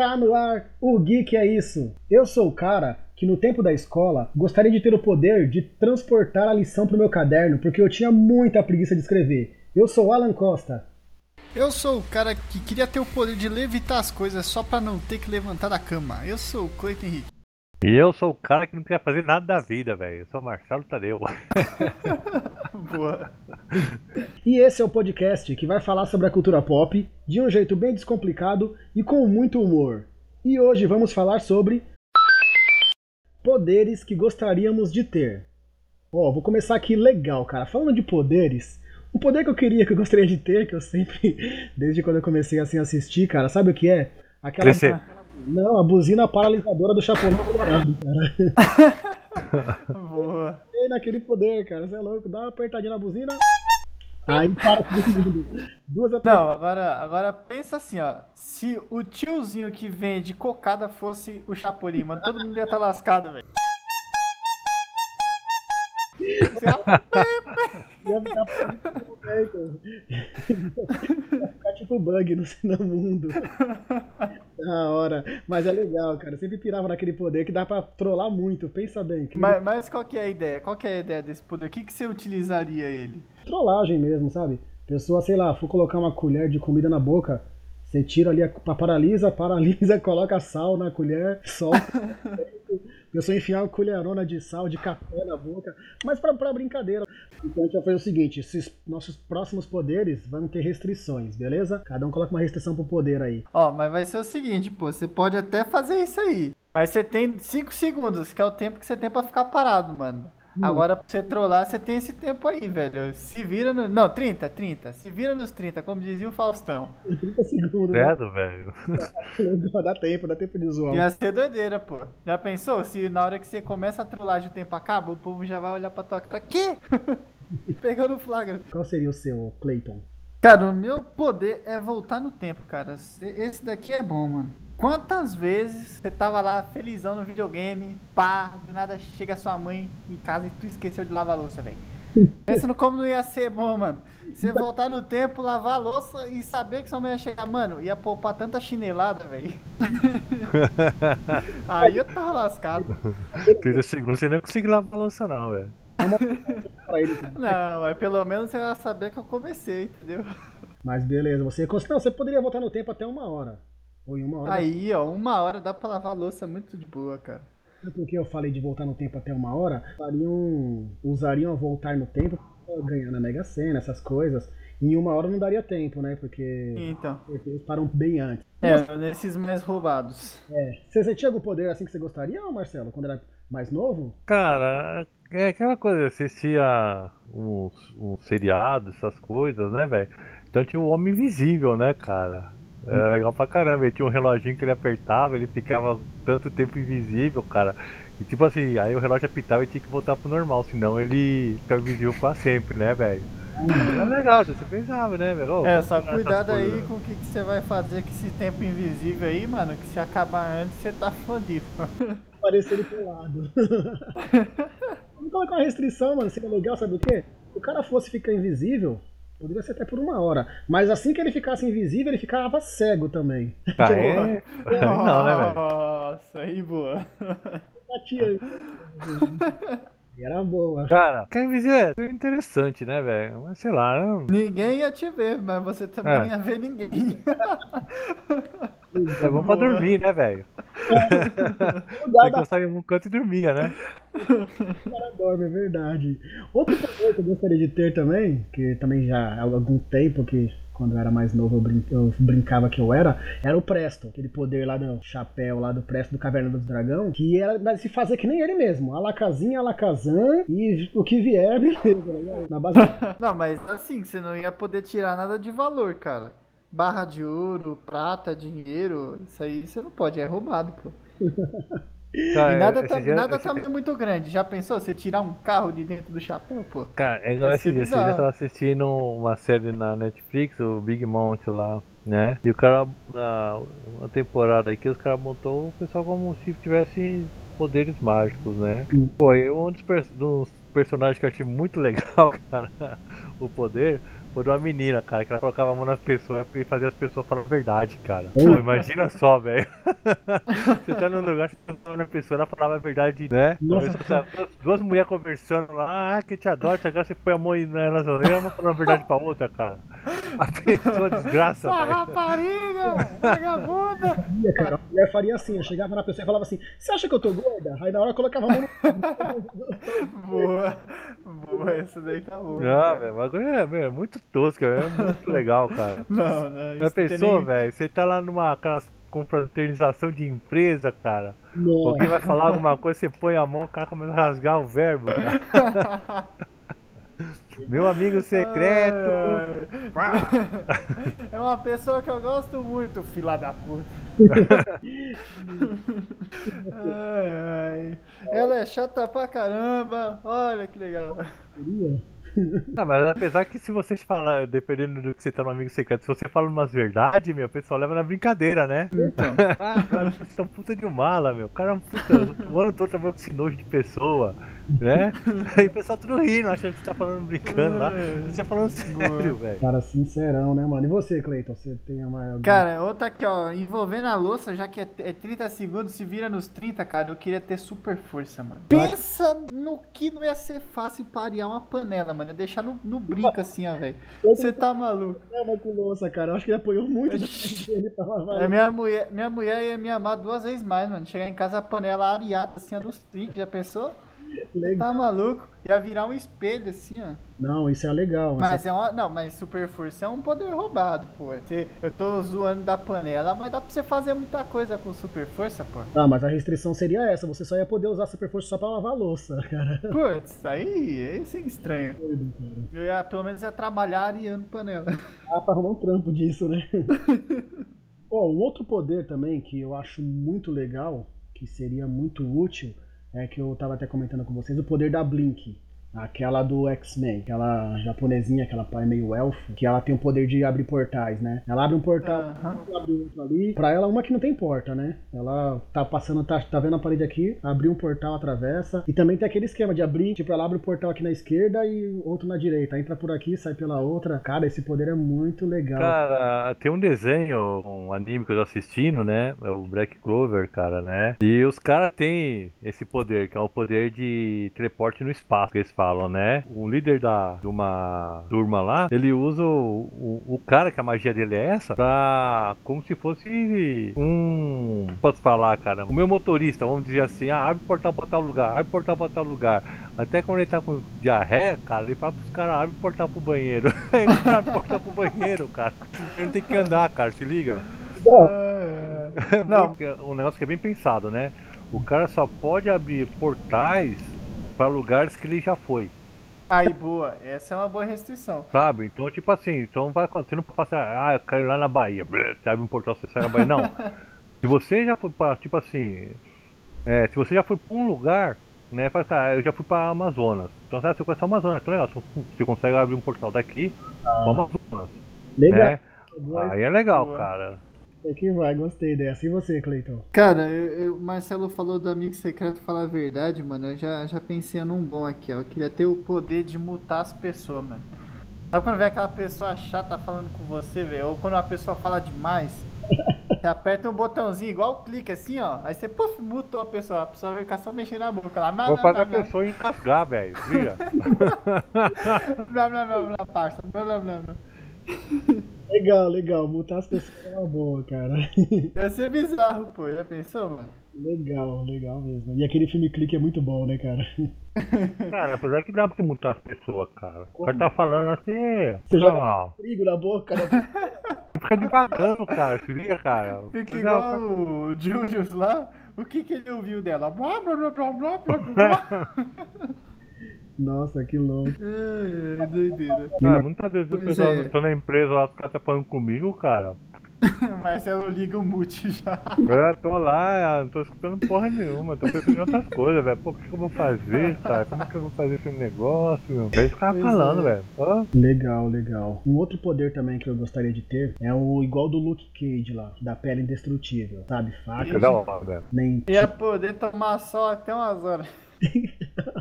Está no ar o Geek é Isso. Eu sou o cara que no tempo da escola gostaria de ter o poder de transportar a lição pro meu caderno, porque eu tinha muita preguiça de escrever. Eu sou Alan Costa. Eu sou o cara que queria ter o poder de levitar as coisas só pra não ter que levantar da cama. Eu sou o Cleiton Henrique. E eu sou o cara que não queria fazer nada da vida, velho. Eu sou o Marcelo Tadeu. Boa. E esse é o podcast que vai falar sobre a cultura pop de um jeito bem descomplicado e com muito humor. E hoje vamos falar sobre poderes que gostaríamos de ter. Ó, vou começar aqui legal, cara. Falando de poderes, um poder que eu queria, que eu gostaria de ter, que eu sempre, desde quando eu comecei assim a assistir, cara, sabe o que é? Aquela. Crescer. Não, a buzina paralisadora do Chapolin Colorado, cara. Boa. E naquele poder, cara, você é louco, dá uma apertadinha na buzina. Aí para. Duas apertadas. Não, agora, agora pensa assim, ó. Se o tiozinho que vende cocada fosse o Chapolin, mano, todo mundo ia estar lascado, velho. Ia ficar Ia ficar tipo bug no, no mundo. Da hora. Mas é legal, cara. Eu sempre pirava naquele poder que dá pra trollar muito. Pensa bem. Que Mas, mas qual que é a ideia? Qual que é a ideia desse poder? O que, que você utilizaria ele? trollagem mesmo, sabe? Pessoa, sei lá, for colocar uma colher de comida na boca, você tira ali, a, paralisa, paralisa, coloca sal na colher, solta. Pessoa enfiar uma colherona de sal, de café na boca, mas pra, pra brincadeira. Então a gente vai fazer o seguinte: esses nossos próximos poderes vão ter restrições, beleza? Cada um coloca uma restrição pro poder aí. Ó, mas vai ser o seguinte, pô, você pode até fazer isso aí. Mas você tem 5 segundos, que é o tempo que você tem pra ficar parado, mano. Agora, pra você trollar, você tem esse tempo aí, velho. Se vira no. Não, 30, 30. Se vira nos 30, como dizia o Faustão. Em 30 segundos, né? Credo, velho. Dá tempo, dá tempo de zoar. Ia ser doideira, pô. Já pensou? Se na hora que você começa a trollagem o tempo acaba, o povo já vai olhar pra tua cara. Quê? Pegando flagra. Qual seria o seu, Clayton? Cara, o meu poder é voltar no tempo, cara. Esse daqui é bom, mano. Quantas vezes você tava lá felizão no videogame, pá, do nada chega sua mãe em casa e tu esqueceu de lavar a louça, velho. Pensando como não ia ser bom, mano. Você voltar no tempo, lavar a louça e saber que sua mãe ia chegar, mano, ia poupar tanta chinelada, velho. Aí eu tava lascado. 30 segundos você nem conseguiu lavar a louça, não, velho. Não, mas pelo menos você vai saber que eu comecei, entendeu? Mas beleza, você, não, você poderia voltar no tempo até uma hora. Ou em uma hora. Aí, ó, uma hora dá pra lavar a louça muito de boa, cara. Sabe por que eu falei de voltar no tempo até uma hora? Fariam, usariam a voltar no tempo pra ganhar na Mega Sena, essas coisas. Em uma hora não daria tempo, né? Porque, Então. porque eles param bem antes. É, nesses mais roubados. É. Você, você tinha algum poder assim que você gostaria, Marcelo, quando era mais novo? Cara, é aquela coisa, eu assistia uns, uns seriados, essas coisas, né, velho? Então tinha o Homem Invisível, né, cara? Era legal pra caramba. Ele tinha um reloginho que ele apertava, ele ficava tanto tempo invisível, cara. E tipo assim, aí o relógio apitava e tinha que voltar pro normal, senão ele ficava invisível pra sempre, né, velho? Era legal, você pensava, né, velho? É, só cuidado aí coisas. com o que, que você vai fazer com esse tempo invisível aí, mano. Que se acabar antes, você tá fodido. Parecendo pelado. Vamos colocar uma restrição, mano. Seria legal, sabe o quê? Se o cara fosse ficar invisível, poderia ser até por uma hora. Mas assim que ele ficasse invisível, ele ficava cego também. Ah, é? Não, né, velho? Nossa, aí boa. Batia Era boa. Cara, ficar invisível é interessante, né, velho? Mas sei lá, não... Ninguém ia te ver, mas você também É. ia ver ninguém. é bom pra dormir, né, velho? Você dá gostava de um canto e dormia, né? cara dorme, é verdade. Outro poder que eu gostaria de ter também, que também já há algum tempo que quando eu era mais novo eu, brin- eu brincava que eu era, era o Presto, aquele poder lá do chapéu lá do Presto do Caverna do Dragão, que era se fazer que nem ele mesmo, alacazinha, alacazam e o que vier, beleza, né? Na base Não, mas assim, você não ia poder tirar nada de valor, cara. Barra de ouro, prata, dinheiro, isso aí você não pode, é roubado, pô. Cara, E nada, tá, dia- nada esse- também muito grande. Já pensou você tirar um carro de dentro do chapéu, pô? Cara, é igual esse dia. Bizarro. eu tava assistindo uma série na Netflix, o Big Mount lá, né? E o cara, na uma temporada aqui, os caras montou o pessoal como se tivesse poderes mágicos, né? Pô, e um dos, pers- dos personagens que eu achei muito legal, cara, o poder, Foi de uma menina, cara, que ela colocava a mão nas pessoas e fazia as pessoas falar a verdade, cara. Pô, imagina só, velho. Você tá num lugar, você tá na pessoa, ela falava a verdade, né? Nossa. Duas, duas mulheres conversando lá, ah, que te adoro, agora você põe a mão nelas orelhas, uma falando a verdade pra outra, cara. A pessoa desgraça, Essa velho. rapariga! Vagabunda! Cara, a mulher faria assim, eu chegava na pessoa e falava assim, você acha que eu tô gorda? Aí na hora eu colocava a mão no... Boa! Boa, essa daí tá boa. Não, velho, o bagulho é, meu, é muito tosco, é muito legal, cara. Não, não. Já pensou, nem- velho? Você tá lá numa aquelas confraternização de empresa, cara. Nossa. Alguém vai falar alguma coisa, você põe a mão, o cara começa a rasgar o verbo, cara. Meu amigo secreto. É uma pessoa que eu gosto muito, fila da puta. ai, ai. Ela é chata pra caramba. Olha que legal. Ah, mas apesar que se você falar, dependendo do que você tá no amigo secreto, se você fala umas verdades, meu, o pessoal leva na brincadeira, né? Então. Ah, cara, vocês são puta de mala, meu. O cara é um puta. O ano todo trabalhando com esse nojo de pessoa, né? Aí o pessoal tudo rindo, achando que você tá falando brincando lá. Você tá falando sério, velho. Cara, sincerão, né, mano? E você, Cleiton? Você tem uma... Cara, outra aqui, ó. Envolvendo a louça, já que é, é 30 segundos, se vira nos 30, cara. Eu queria ter super força, mano. Pensa no que não ia ser fácil parear uma panela, mano. Ia deixar no, no brinco assim, ó, velho. Você tá maluco. Problema com louça, cara. Eu acho que ele apoiou muito da ele pra lavar. É, minha, mulher, minha mulher ia me amar duas vezes mais, mano. Chegar em casa, a panela areada, assim, a dos 30, já pensou? Legal. Tá maluco? Ia virar um espelho, assim, ó. Não, isso é legal. Mas é uma. Não, mas super força é um poder roubado, pô. Você- eu tô zoando da panela, mas dá pra você fazer muita coisa com super força, pô. Ah, mas a restrição seria essa. Você só ia poder usar super força só pra lavar louça, cara. Putz, aí, isso é estranho. Eu ia, pelo menos ia trabalhar areando panela. Ah, pra arrumar um trampo disso, né? Ó, um outro poder também que eu acho muito legal, que seria muito útil, é que eu tava até comentando com vocês, o poder da Blink. Aquela do X-Men, aquela japonesinha, aquela pai meio elfo, que ela tem o poder de abrir portais, né? Ela abre um portal, Aham. abre outro ali. Pra ela, uma que não tem porta, né? Ela tá passando, tá, tá vendo a parede aqui, abriu um portal, atravessa. E também tem aquele esquema de abrir, tipo, ela abre o portal aqui na esquerda e outro na direita. Entra por aqui, sai pela outra. Cara, esse poder é muito legal. Cara, tem um desenho, um anime que eu tô assistindo, né? É o Black Clover, cara, né? E os caras têm esse poder, que é o poder de teleporte no espaço, que eles falam, né? O líder da, de uma turma lá, ele usa o, o, o cara, que a magia dele é essa, pra. como se fosse um. Posso falar, cara? O meu motorista, vamos dizer assim, ah, abre o portal pra tal lugar, abre o portal pra tal lugar. Até quando ele tá com diarreia, cara, ele fala pros caras, abre o portal pro banheiro. ele abre o portal pro banheiro, cara. Ele não tem que andar, cara, se liga. Não. Um negócio que é bem pensado, né? O cara só pode abrir portais para lugares que ele já foi, Aí, boa. Essa é uma boa restrição. sabe? Então, tipo assim, então vai você não pode passar, ah, eu quero ir lá na Bahia, abre um portal, você sai na Bahia. Não. se você já foi para, tipo assim, é, se você já foi para um lugar, né? Fala ah, eu já fui para Amazonas. Então, sabe, você conhece o Amazonas, então legal. Você consegue abrir um portal daqui para Amazonas, Legal. né? Aí é legal, Boa. cara. É que vai, gostei dessa. E você, Cleiton? Cara, eu, eu- o Marcelo falou do amigo secreto falar a verdade, mano. Eu já, já pensei num bom aqui, ó. Eu queria ter o poder de mutar as pessoas, mano. Sabe quando vê aquela pessoa chata falando com você, velho? Ou quando uma pessoa fala demais, você aperta um botãozinho, igual clique assim, ó. Aí você, puf, mutou a pessoa. A pessoa vai ficar só mexendo na boca lá. Blá, Vou blá, fazer a pessoa engasgar, velho. Viu? Blá, blá, blá, blá, parça. Blá, blá, blá, blá. Legal, legal. Mutar as pessoas é uma boa, cara. Ia ser bizarro, pô. Já pensou, mano? legal, legal mesmo. E aquele filme clique é muito bom, né, cara? Cara, apesar que dá pra você mutar as pessoas, cara. O cara tá falando assim. Você joga Não, Trigo na boca, né? fica devagando, cara. Se liga, cara. Fica Não, igual o Julius lá. O que que ele ouviu dela? Blá, blá, blá, blá, blá, blá, blá. Nossa, que louco. É, é doideira. Cara, muitas vezes o pessoal é. tô na empresa lá, os caras tá falando comigo, cara. Marcelo liga o mute já. Eu tô lá, não tô escutando porra nenhuma, tô pensando em outras coisas, velho. Pô, o que que eu vou fazer, cara? Como que eu vou fazer esse negócio, meu? É isso que eu tava Pois falando, é. velho. Ó, Legal, legal. Um outro poder também que eu gostaria de ter é o igual do Luke Cage lá, da pele indestrutível, sabe? que Faca, hora, velho. nem. Ia poder tomar sol até umas horas.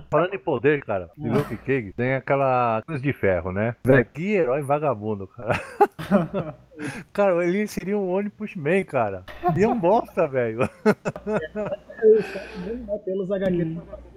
Falando em poder, cara, de Luke Cage, tem aquela cruz de ferro, né? Que herói vagabundo, cara. cara, ele seria um One Push Man, cara. E é um bosta, velho. Pelos HQ,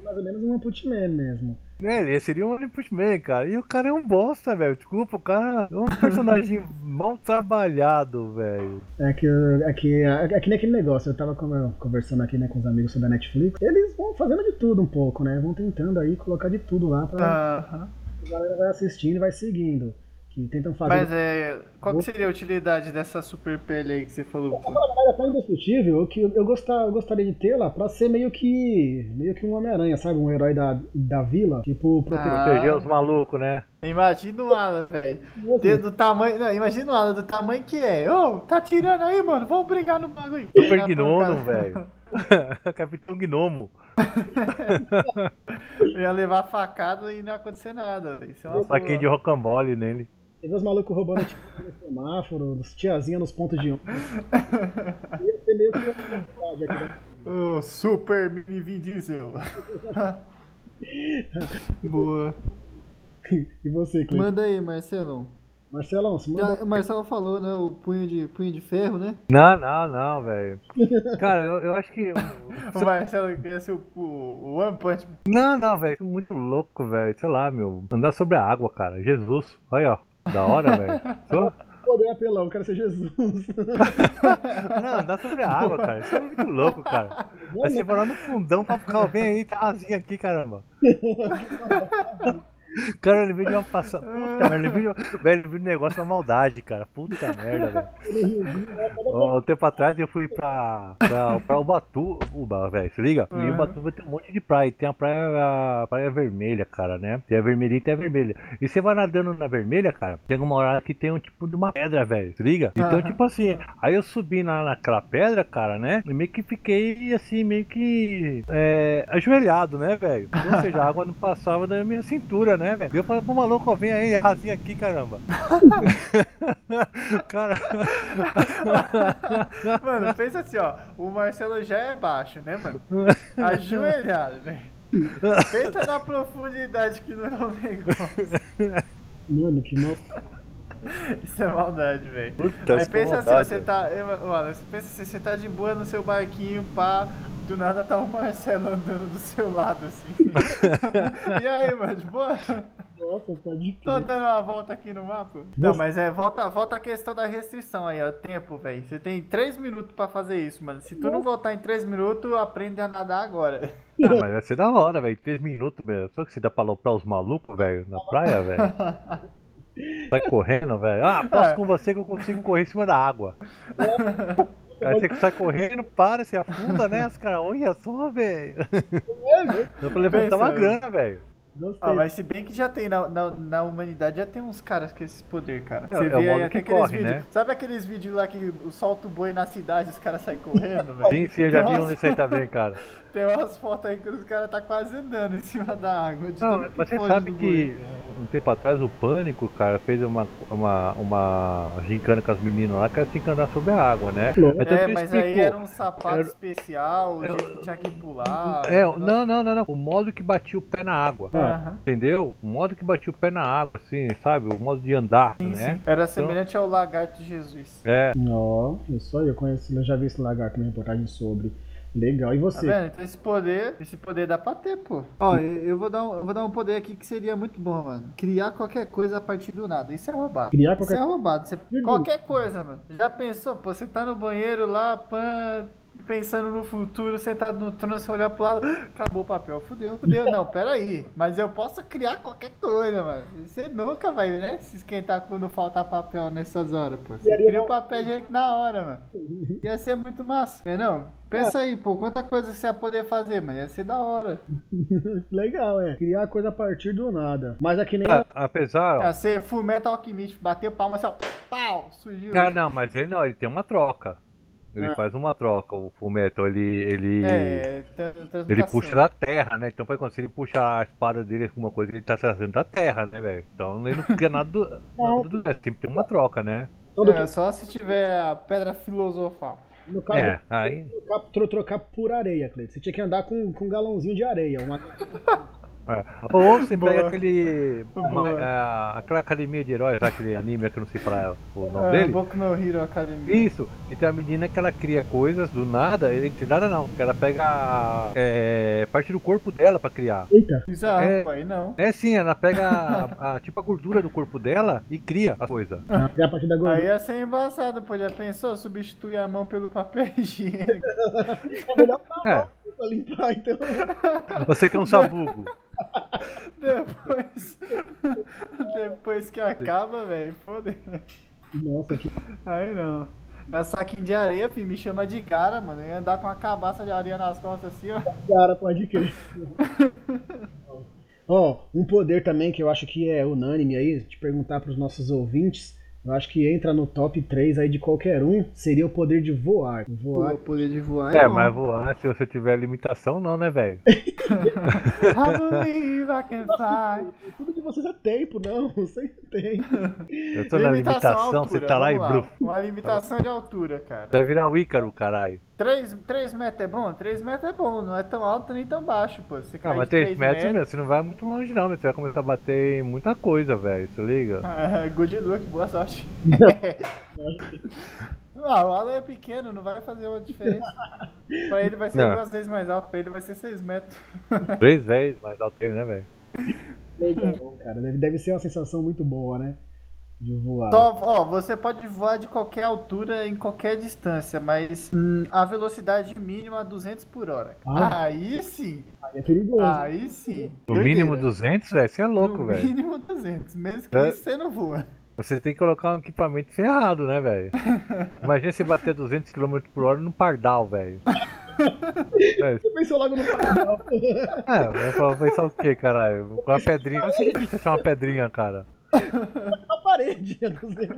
mais ou menos um Putman mesmo. É, ele seria um Olympus Man, cara. E o cara é um bosta, velho. Desculpa, o cara é um personagem mal trabalhado, velho. É que, é, que, é que nem aquele negócio, eu tava conversando aqui né, com os amigos sobre a Netflix. Eles vão fazendo de tudo um pouco, né? Vão tentando aí colocar de tudo lá pra. Uh -huh. A galera vai assistindo e vai seguindo que tentam fazer. Mas é. Qual que seria a utilidade dessa super pele aí que você falou? Ela é tão indestrutível que eu, gostar, eu gostaria de tê-la pra ser meio que. meio que um Homem-Aranha, sabe? Um herói da, da vila. Tipo, proteger ah. os malucos, né? Imagina o Alan, velho. Do tamanho. Não, imagina o Alan do tamanho que é. Ô, oh, tá tirando aí, mano. Vamos brigar no bagulho. Super Gnomo, velho. Capitão Gnomo. ia levar facada e não ia acontecer nada. Isso é uma Saquinho de rocambole nele. Teve os malucos roubando tipo, no semáforo, os tiazinha nos pontos de ônibus. Ia ser meio que né? O Super Mini Vin Diesel. Boa. E você, Cleiton? Manda aí, Marcelão. Marcelão, você manda... Já, Marcelo falou, né? O punho de, punho de ferro, né? Não, não, não, velho. Cara, eu, eu, acho que. o Marcelo queria ser o, o, One Punch. Não, não, velho. Muito louco, velho. Sei lá, meu. Andar sobre a água, cara. Jesus. Olha, ó. Da hora, velho. Poder apelão, quero ser Jesus. Não, andar sobre a água, cara. Isso é muito louco, cara. Vai ser morar no fundão pra ficar bem aí, tá aqui, caramba. Cara, ele veio de uma passada. Puta merda, ele veio, velho, de um negócio da maldade, cara. Puta merda, velho. Um tempo atrás eu fui pra, pra, pra Ubatuba, velho, se liga? Uhum. E Ubatuba tem um monte de praia. Tem a praia, a praia vermelha, cara, né? Tem a vermelha e tem a vermelha. E você vai nadando na vermelha, cara, tem uma hora que tem um tipo de uma pedra, velho, se liga? Então, uhum. tipo assim, aí eu subi na, naquela pedra, cara, né? E meio que fiquei, assim, meio que é, ajoelhado, né, velho? Ou seja, a água não passava da minha cintura, né? Né, velho? Eu falei pro maluco, vem aí, rasinha aqui, caramba. cara. mano, pensa assim, ó. O Marcelo já é baixo, né, mano? Ajoelhado, velho. Pensa na profundidade que não é o negócio. Mano, que mal. Isso é maldade, velho. Aí pensa assim, você tá. Mano, você pensa assim, você tá de boa no seu barquinho, pá. Do nada tá o Marcelo andando do seu lado, assim. e aí, mano, de boa? Nossa, tá difícil. Tô dando uma volta aqui no mapa. Não, mas é, volta, volta a questão da restrição aí, ó. Tempo, velho. Você tem 3 minutos pra fazer isso, mano. Se tu não voltar em 3 minutos, aprende a nadar agora. Ah, mas vai ser da hora, velho. 3 minutos, velho. Só que você dá pra aloprar os malucos, velho, na praia, velho. Sai correndo, velho. Ah, posso é. com você que eu consigo correr em cima da água. Aí você sai correndo, para, se afunda, né? Os caras, olha só, velho. Dá pra levantar uma grana, velho. Ah, mas se bem que já tem na, na, na, humanidade, já tem uns caras com esse poder, cara. Você é, vê é aí aqueles corre, vídeos. Né? Sabe aqueles vídeos lá que solta o boi na cidade e os caras saem correndo, velho? Sim, sim, eu já vi um desse aí também, cara. Tem umas fotos aí que os caras tá quase andando em cima da água. Não, mas você sabe que um tempo atrás o Pânico, cara, fez uma, uma, uma gincana com as meninas lá que era assim que andar sobre a água, né? É, mas aí era um sapato era... especial, o jeito que tinha que pular. É, não, não, não, não, O modo que batia o pé na água. Uhum. Entendeu? O modo que batia o pé na água, assim, sabe? O modo de andar, sim, né? Sim. Era então semelhante então... ao lagarto de Jesus. É. Não, isso aí, eu conheço, eu já vi esse lagarto na reportagem sobre. Legal, e você? Tá vendo? Então esse poder, esse poder dá pra ter, pô. Ó, eu vou dar um, eu vou dar um poder aqui que seria muito bom, mano. Criar qualquer coisa a partir do nada. Isso é roubado. Criar qualquer Isso é roubado. Você... Qualquer coisa, mano. Já pensou? Pô, você tá no banheiro lá, pã, pensando no futuro, sentado no trono, você olhar pro lado, acabou o papel, fudeu, fudeu. Não, peraí. Mas eu posso criar qualquer coisa, mano. Você nunca vai, né, se esquentar quando faltar papel nessas horas, pô. Você cria o papel de na hora, mano. Ia ser muito massa. Não, pensa aí, pô, quanta coisa você ia poder fazer, mano. Ia ser da hora. Legal, é. Criar coisa a partir do nada. Mas aqui nem. Ah, apesar. Ia ser Full Metal Alchemist, bater palma assim, ó. Pau, surgiu. Ah, não, mas ele não, ele tem uma troca. Ele ah. faz uma troca, o Fullmetal, ele. Ele, é, ele puxa da terra, né? Então, quando ele puxa a espada dele, alguma coisa, ele tá trazendo da terra, né, velho? Então ele não fica nada do, nada do resto, tem que ter uma troca, né? É, só se tiver a pedra filosofal. No caso, é, aí... trocar, trocar por areia, Cleiton. Você tinha que andar com, com um galãozinho de areia. Uma... É. Ou você Boa. pega aquele. Boa. é, aquela academia de heróis, aquele anime que eu não sei falar o nome É, dele. Boku no Hero Academy. Isso, e tem a menina que ela cria coisas do nada, entre nada não, que ela pega é, parte do corpo dela pra criar. Eita, Bizarro, É. pai, não. É sim, ela pega a, a- tipo a gordura do corpo dela e cria a coisa. é a partir da Aí gordura. ia ser embaçado, pô. Já pensou? Substituir a mão pelo papel higiênico. É melhor pra É, pra limpar, então. você que é um sabugo. Depois. Depois que acaba, velho. Foda-se. Nossa, que Aí não. É saquinho de areia, filho. Me chama de cara, mano. Eu ia andar com uma cabaça de areia nas costas assim, ó. cara, pode crer. Ó, um poder também que eu acho que é unânime aí, de perguntar pros nossos ouvintes, eu acho que entra no top 3 aí de qualquer um, seria o poder de voar. Voar. O poder de voar É, bom. mas voar, se você tiver limitação, não, né, velho? Tudo de vocês é tempo, não, você tem. Eu tô na à limitação, você altura, tá lá e bruf. Uma limitação de altura, cara. Vai virar o Ícaro, caralho. 3, 3 metros é bom? 3 metros é bom, não é tão alto nem tão baixo, pô. Você Ah, cai mas de 3 três metros, meu, você não vai muito longe não, meu. Você vai começar a bater em muita coisa, velho. Você liga? Ah, Good luck, boa sorte. ah, o Alan é pequeno, não vai fazer uma diferença. pra ele vai ser Não. duas vezes mais alto, pra ele vai ser 6 metros. Três vezes mais alto que ele, né, velho? Legal, cara. Deve, deve ser uma sensação muito boa, né? De voar. Só, ó, você pode voar de qualquer altura, em qualquer distância, mas hum, a velocidade mínima é 200 por hora. Ah. Aí sim, Aí é perigoso. aí sim. No mínimo Doideira. 200, velho, você é louco, No velho. mínimo 200, mesmo que É. isso você não voa. Você tem que colocar um equipamento ferrado, né, velho? Imagina você bater 200 km por hora no pardal, velho. É, Você pensou logo no pardal. É, vai falar- pensar o quê, caralho? Com uma pedrinha. Não sei difícil achar uma pedrinha, cara. na parede. eu não sei.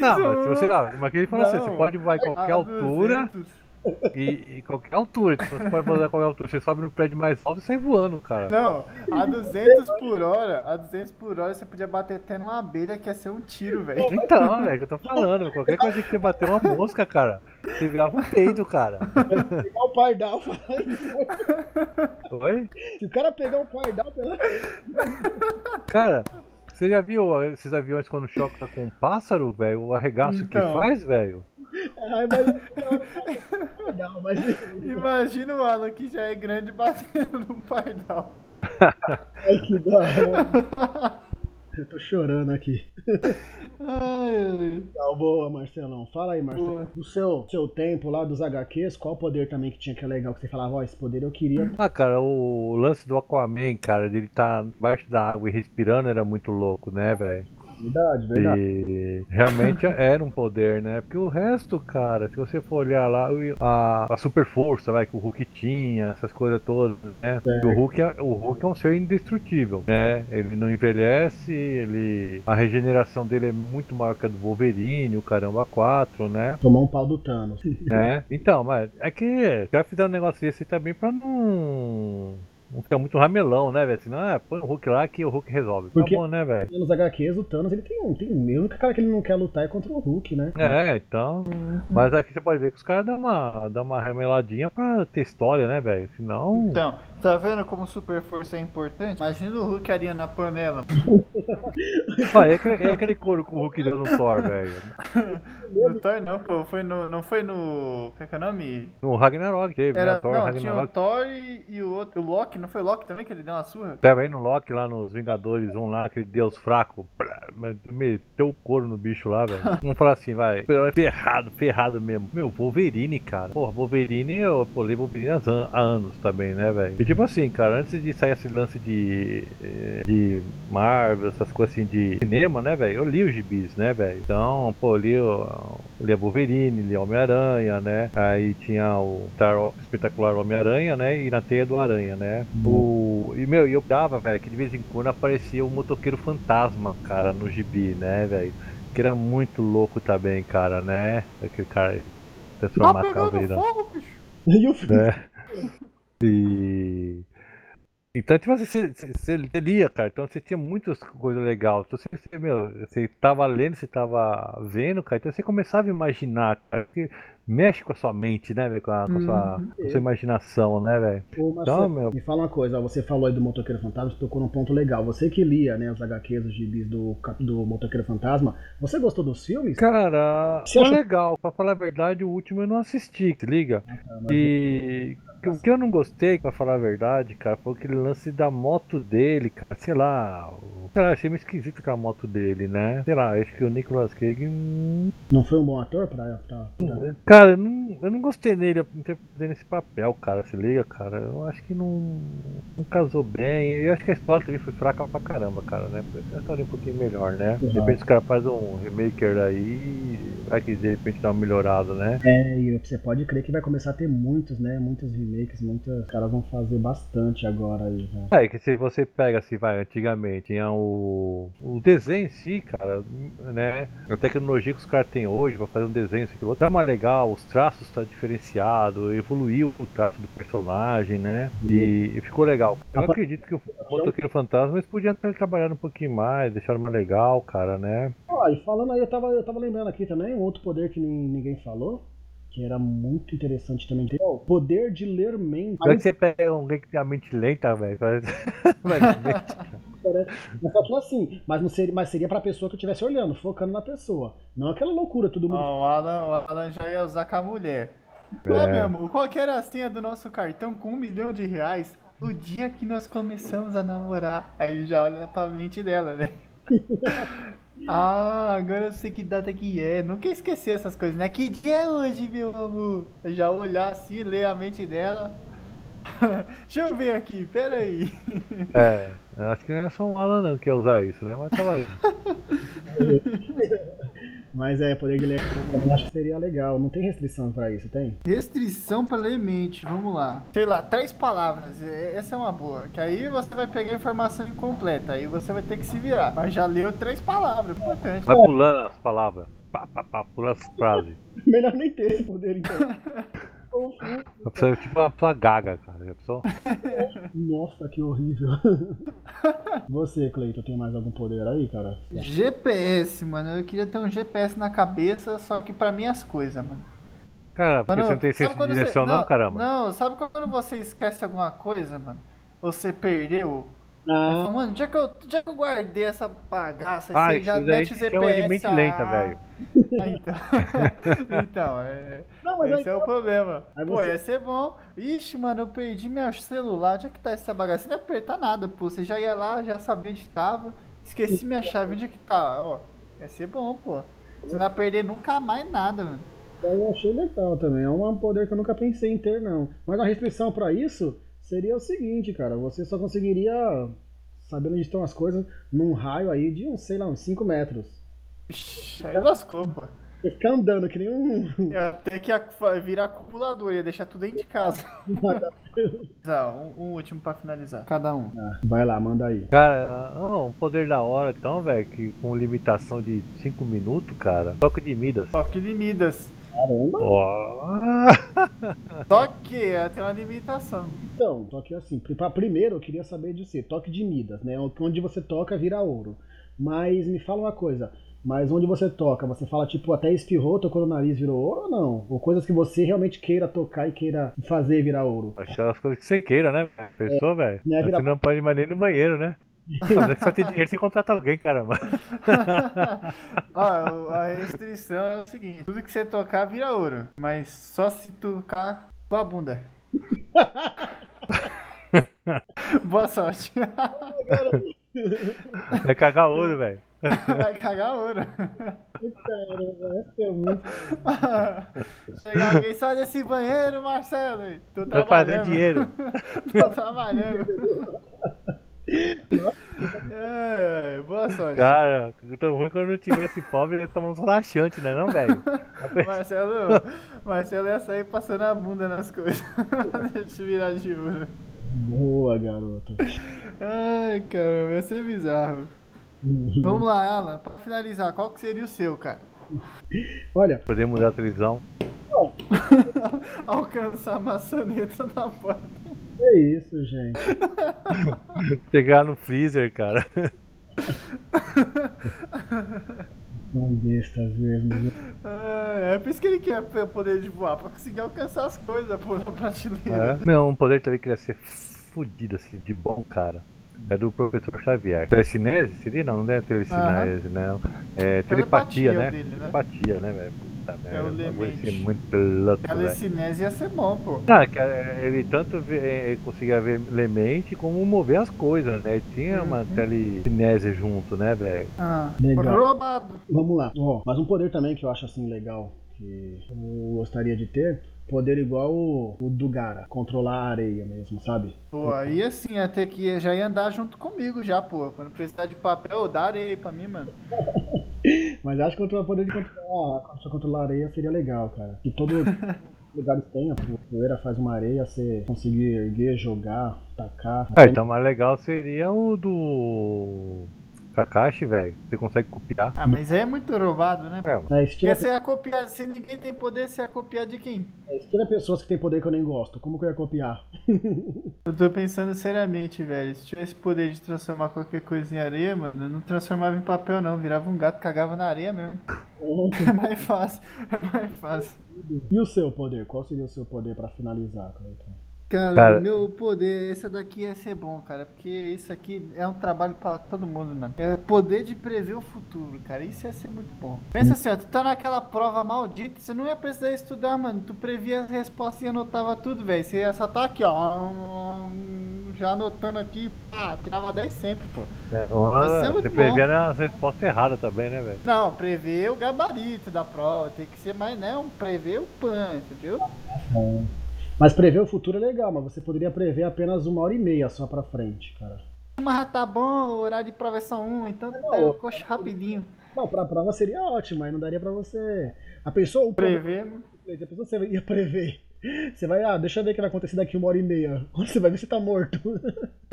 Não, mas se você. Ah, mas que ele falou assim: você pode voar em qualquer A altura 200. E, e qualquer altura. Tipo, você pode em qualquer altura. Você sobe no prédio mais alto e sai voando, cara. Não, a 200 por hora, a 200 por hora você podia bater até numa abelha que ia ser um tiro, velho. Então, velho, que eu tô falando. Qualquer coisa que você bater uma mosca, cara, você virava um peido, cara. Pegar o pardal. Oi? Se o cara pegar o pardal pela. Cara, você já viu esses aviões quando choca com um pássaro, velho? O arregaço que Então. faz, velho? Ai, mas. Pardal, mas. Imagina o Alan que já é grande batendo no pardal. Ai, que dó. Eu tô chorando aqui. Ai, Tá, boa, Marcelão. Fala aí, Marcelo. Boa. No seu, seu tempo lá dos HQs, qual poder também que tinha que é legal? Que você falava, ó, esse poder eu queria. Ah, cara, o lance do Aquaman, cara, dele tá embaixo da água e respirando era muito louco, né, velho? Verdade, verdade. E realmente era um poder, né? Porque o resto, cara, se você for olhar lá, a, a super força vai, que o Hulk tinha, essas coisas todas, né? O Hulk, é, o Hulk é um ser indestrutível, né? Ele não envelhece, ele. A regeneração dele é muito maior que a do Wolverine, o caramba 4, né? Tomar um pau do Thanos. né? Então, mas é que já fizeram um negócio desse também pra não. Não ficar muito ramelão, né, velho? Senão, é, põe o Hulk lá que o Hulk resolve. Porque- Tá bom, né, velho? Nos HQs, o Thanos, ele tem um. Tem um. O único cara que ele não quer lutar é contra o Hulk, né? É, então. Mas aqui você pode ver que os caras dão uma, dão uma remeladinha pra ter história, né, velho? Senão. Então, tá vendo como super força é importante? Imagina o Hulk ali na panela. Ah, é, aquele, é aquele couro que o Hulk deu no Thor, velho. No Thor não, pô, foi no, não foi no... Qual é que é o nome? No Ragnarok teve, Era, né? Thor, não, tinha o Ragnarok. Thor e, e o outro, o Loki, não foi Loki também que ele deu uma surra? Aí no Loki lá nos Vingadores 1 lá, aquele deus fraco. Meteu o couro no bicho lá, velho. Vamos falar assim, vai. Ferrado, ferrado mesmo. Meu, Wolverine, cara. Porra, Wolverine, eu leio Wolverine há anos também, né, velho? Tipo assim, cara, antes de sair esse lance de. eh, de Marvel, essas coisas assim de cinema, né, velho? Eu li os gibis, né, velho? Então, pô, li, eu li a Wolverine, li Homem-Aranha, né? Aí tinha o Star- espetacular Homem-Aranha, né? E na teia do Aranha, né? O, e, meu, e eu dava, velho, que de vez em quando aparecia o motoqueiro fantasma, cara, no gibi, né, velho? Que era muito louco também, cara, né? Aquele cara transformar Tá a pegando caveira. fogo, bicho! E o filho. né? E. Então, tipo assim, você, você, lia, cara, então você tinha muitas coisas legais. Então você, você, meu, você tava lendo, você tava vendo, cara, então você começava a imaginar, cara, porque mexe com a sua mente, né? Com, a, com, a sua, Uhum. com a sua imaginação, né, velho? Então, meu, me fala uma coisa, você falou aí do Motoqueiro Fantasma, você tocou num ponto legal. Você que lia, né, os HQs, os gibis do, do Motoqueiro Fantasma, você gostou dos filmes? Cara, Você foi acha- legal. Pra falar a verdade, o último eu não assisti, se liga? Ah, mas- E o que eu não gostei, pra falar a verdade, cara, foi aquele lance da moto dele, cara. Sei lá. Sei lá, achei meio esquisito aquela moto dele, né? Sei lá, acho que o Nicolas Cage. hum, Não foi um bom ator pra. pra, pra... Cara, eu não, eu não gostei nele interpretando esse papel, cara. Se liga, cara. Eu acho que não, não casou bem. Eu acho que a história também foi fraca pra caramba, cara, né? A história é um pouquinho melhor, né? De repente os caras fazem um remaker aí. Vai que de repente dá uma melhorada, né? É, e você pode crer que vai começar a ter muitos, né? Muitos remakes, muitos. Os caras vão fazer bastante agora aí, né? É, que se você pega assim, vai, antigamente, tinha o, o desenho em si, cara, né? A tecnologia que os caras têm hoje pra fazer um desenho, isso aqui, outro, tá mais legal, os traços tá diferenciado, evoluiu o traço do personagem, né? E, e ficou legal. Eu Apa- acredito que o Motoqueiro Fantasma eles podiam ter trabalhado um pouquinho mais, deixaram mais legal, cara, né? Ó, e falando aí, eu tava, eu tava lembrando aqui também, um outro poder que nin- ninguém falou, que era muito interessante também. Ó, o poder de ler mente. Como é que você pega alguém que tem a mente lenta, velho? Parece- Mas, só que assim, mas, não seria, mas seria pra pessoa que estivesse olhando, focando na pessoa. Não aquela loucura, todo mundo. Ó, o, Alan, o Alan já ia usar com a mulher. É. meu amor, qual que era a senha do nosso cartão com um milhão de reais? O dia que nós começamos a namorar. Aí já olha pra mente dela, né? ah, agora eu sei que data que é. Nunca esqueci essas coisas, né? Que dia é hoje, meu amor? Já olhar assim, ler a mente dela. Deixa eu ver aqui, pera aí. É, eu acho que não é só um Alan não que ia usar isso, né? Mas tava aí. Mas é, poder de ler também acho que seria legal. Não tem restrição pra isso, tem? Restrição para ler mente, vamos lá. Sei lá, três palavras, é- essa é uma boa. Que aí você vai pegar a informação incompleta, aí você vai ter que se virar. Mas já leu três palavras, importante. Vai pulando as palavras. Pá, pá, pá, pula as frases. Melhor nem ter esse poder, então. A pessoa é tipo uma pessoa gaga, cara. Nossa, que horrível. Você, Cleiton, tem mais algum poder aí, cara? GPS, mano, eu queria ter um GPS na cabeça, só que pra minhas coisas, mano. Cara, porque Mano, você não tem senso de quando você- direção, não, caramba? Não, sabe quando você esquece alguma coisa, mano? Você perdeu? Ah, Mano, já que, eu, já que eu guardei essa bagaça, Ah, você já mete o GPS. de mente lenta, ah. velho. Ah, Então, então é, não, esse aí, é o problema. Aí Pô, você- ia ser bom. Ixi, mano, eu perdi meu celular. Onde é que tá essa bagaça? Você não ia apertar nada, pô. Você já ia lá, já sabia onde tava. Esqueci minha chave, onde é que tá? Ó, ia ser bom, pô. Você não ia perder nunca mais nada, mano. eu achei legal também. É um poder que eu nunca pensei em ter, não. Mas a restrição pra isso seria o seguinte, cara. Você só conseguiria saber onde estão as coisas num raio aí de uns, sei lá, uns 5 metros. Ixi, aí lascou, pô. Ficar andando que nem um. Ia ter que virar acumulador, ia deixar tudo dentro de casa. Não, um, um último pra finalizar. Cada um. Ah, vai lá, manda aí. Cara, não, um poder da hora, então, velho, que com limitação de 5 minutos, cara. Toque de Midas. Toque de Midas. Caramba! Ó. Só que tem uma limitação. Então, só que assim, pra- primeiro eu queria saber de você, toque de Midas, né? Onde você toca vira ouro. Mas me fala uma coisa, mas onde você toca, você fala tipo, até espirrou, tocou no nariz, virou ouro ou não? Ou coisas que você realmente queira tocar e queira fazer virar ouro? Aquelas coisas que você queira, né? Pensou, velho? Né, vira- Você não pode ir mais nem no banheiro, né? É que só tem dinheiro se contrata alguém, caramba. Ó, o- a restrição é o seguinte: tudo que você tocar vira ouro, mas só se tocar tua bunda. Boa sorte. Vai cagar ouro, velho. Vai cagar ouro. Caramba, essa é muito. Chegar alguém só nesse banheiro, Marcelo. Tô Vai fazer trabalhando. dinheiro. Tô trabalhando. É, boa sorte. Cara, eu tô ruim quando eu tivesse pobre, ele tomar uns laxantes, né, não, velho? Marcelo, Marcelo ia sair passando a bunda nas coisas. Deixa eu virar de ouro. Boa, garoto. Ai, cara, vai ser bizarro. Vamos lá, Alan, pra finalizar, qual que seria o seu, cara? Olha, Poder mudar a televisão. Alcançar a maçaneta na porta. É isso, gente. Chegar no freezer, cara. São bestas mesmo. viu? É, é por isso que ele quer o poder de voar, pra conseguir alcançar as coisas pô, na prateleira. É. Não, um poder também que ia ser fudido, assim, de bom, cara. É do professor Xavier. Telecinese? Seria? Não, não é telecinese, não. É telepatia, Telepatia né? dele, né? Telepatia, né, velho? Puta merda. o o ser muito louco. Telecinese ia ser bom, pô. Ah, que ele tanto vê- eh, conseguia ver lemente como mover as coisas, né? Tinha uma Uhum. telecinese junto, né, velho? Ah, Legal. roubado. Vamos lá. Ó, mas um poder também que eu acho assim legal, que eu gostaria de ter, poder igual o, o do Gara, controlar a areia mesmo, sabe? Pô, aí assim, até que já ia andar junto comigo já, pô. Quando precisar de papel, dá areia aí pra mim, mano. Mas acho que o poder de controlar, só controlar a areia seria legal, cara. Que todo lugares tenha, a poeira faz uma areia, você conseguir erguer, jogar, tacar. Ah, então mais legal seria o do Kakashi, velho. Você consegue copiar. Ah, mas aí é muito roubado, né? É. É, Porque você ia copiar, se ninguém tem poder, você ia copiar de quem? se tiver pessoas que têm poder que eu nem gosto, como que eu ia copiar? Eu tô pensando seriamente, velho. Se tivesse poder de transformar qualquer coisa em areia, mano, eu não transformava em papel, não. Virava um gato, cagava na areia mesmo. É mais fácil. É mais fácil. E o seu poder? Qual seria o seu poder pra finalizar, Cleiton? Cara, Cara- meu poder, esse daqui ia ser bom, cara, porque isso aqui é um trabalho pra todo mundo, mano. É poder de prever o futuro, cara. Isso ia ser muito bom. Pensa assim, ó, tu tá naquela prova maldita, você não ia precisar estudar, mano. Tu previa as respostas e anotava tudo, velho. Você ia só tá aqui, ó. Já anotando aqui, pá, tirava 10 sempre, pô. É, ser muito você previa as respostas erradas também, né, velho? Não, prever o gabarito da prova, tem que ser mais, né? Um prever o pan, entendeu? Mas prever o futuro é legal, mas você poderia prever apenas uma hora e meia só pra frente, cara. Mas tá bom, o horário de prova é só um, então Não, pega o coxa rapidinho. Não, pra prova seria ótimo, aí não daria pra você. A pessoa, o Prever. A pessoa você ia prever. Você vai, ah, deixa eu ver o que vai acontecer daqui uma hora e meia. Quando você vai ver, você tá morto.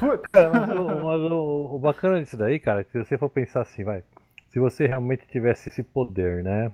Mas, o, mas o- o bacana disso daí, cara, se você for pensar assim, vai. Se você realmente tivesse esse poder, né?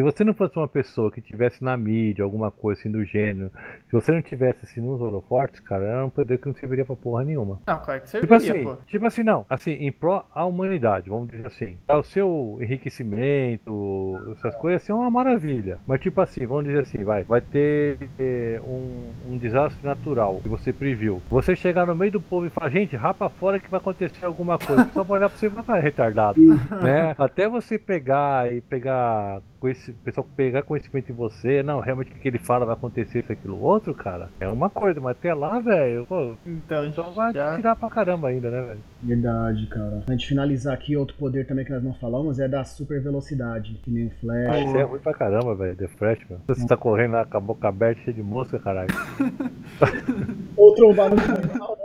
Se você não fosse uma pessoa que tivesse na mídia, alguma coisa assim do gênero, se você não tivesse assim nos holofortes, cara, era um poder que não serviria pra porra nenhuma. Não, claro que Tipo serviria, assim, pô. tipo assim, não, assim, em pró à humanidade, vamos dizer assim. É o seu enriquecimento, essas coisas, assim, é uma maravilha. Mas tipo assim, vamos dizer assim, vai, vai ter eh, um, um desastre natural que você previu. Você chegar no meio do povo e falar, gente, rapa fora que vai acontecer alguma coisa. Só pra olhar pra você e "Ah, retardado. né? Até você pegar e pegar conheci- o pessoal pegar conhecimento em você, não, realmente o que ele fala vai acontecer isso, aquilo, outro, cara, é uma coisa, mas até lá, velho, pô, Então, só vai já- tirar pra caramba ainda, né, velho? Verdade, cara. Pra gente finalizar aqui, outro poder também que nós não falamos é da super velocidade. Que nem o Ah, Flash. isso é ruim pra caramba, velho, The Flash, meu. Você tá correndo lá com a boca aberta, cheia de mosca, caralho. Ou trombar no final?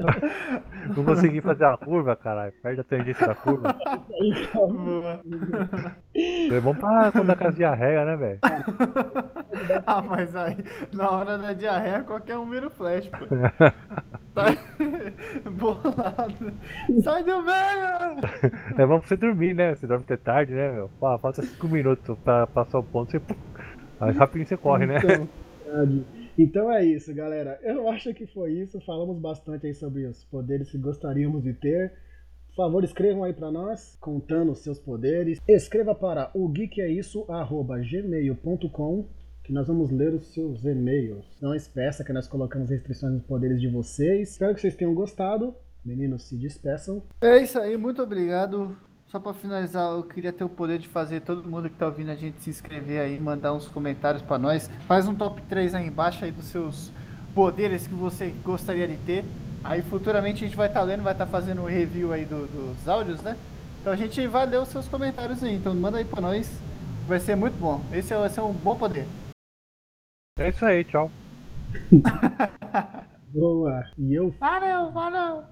Não consegui fazer a curva, caralho, perde a tangência da curva. Boa. É bom pra quando a casa diarreia, né, velho? Ah, mas aí, na hora da diarreia, qualquer um vira o flash, pô. Tá bolado. Sai do meio! É bom pra você dormir, né? Você dorme até tarde, né, meu? Pô, falta 5 minutos pra passar o ponto, você. pum, Aí rapidinho você corre, né? Então, verdade. Então é isso, galera. Eu acho que foi isso. Falamos bastante aí sobre os poderes que gostaríamos de ter. Por favor, escrevam aí pra nós, contando os seus poderes. Escreva para o geekeisso@gmail.com que nós vamos ler os seus e-mails. Não espeça que nós colocamos restrições nos poderes de vocês. Espero que vocês tenham gostado. Meninos, se despeçam. É isso aí, muito obrigado. Só pra finalizar, eu queria ter o poder de fazer todo mundo que tá ouvindo a gente se inscrever aí, mandar uns comentários pra nós. Faz um top 3 aí embaixo aí dos seus poderes que você gostaria de ter. Aí futuramente a gente vai estar lendo, vai estar fazendo um review aí do- dos áudios, né? Então a gente vai ler os seus comentários aí. Então manda aí pra nós. Vai ser muito bom. Esse é- vai ser um bom poder. É isso aí, tchau. Boa. E eu Valeu, valeu!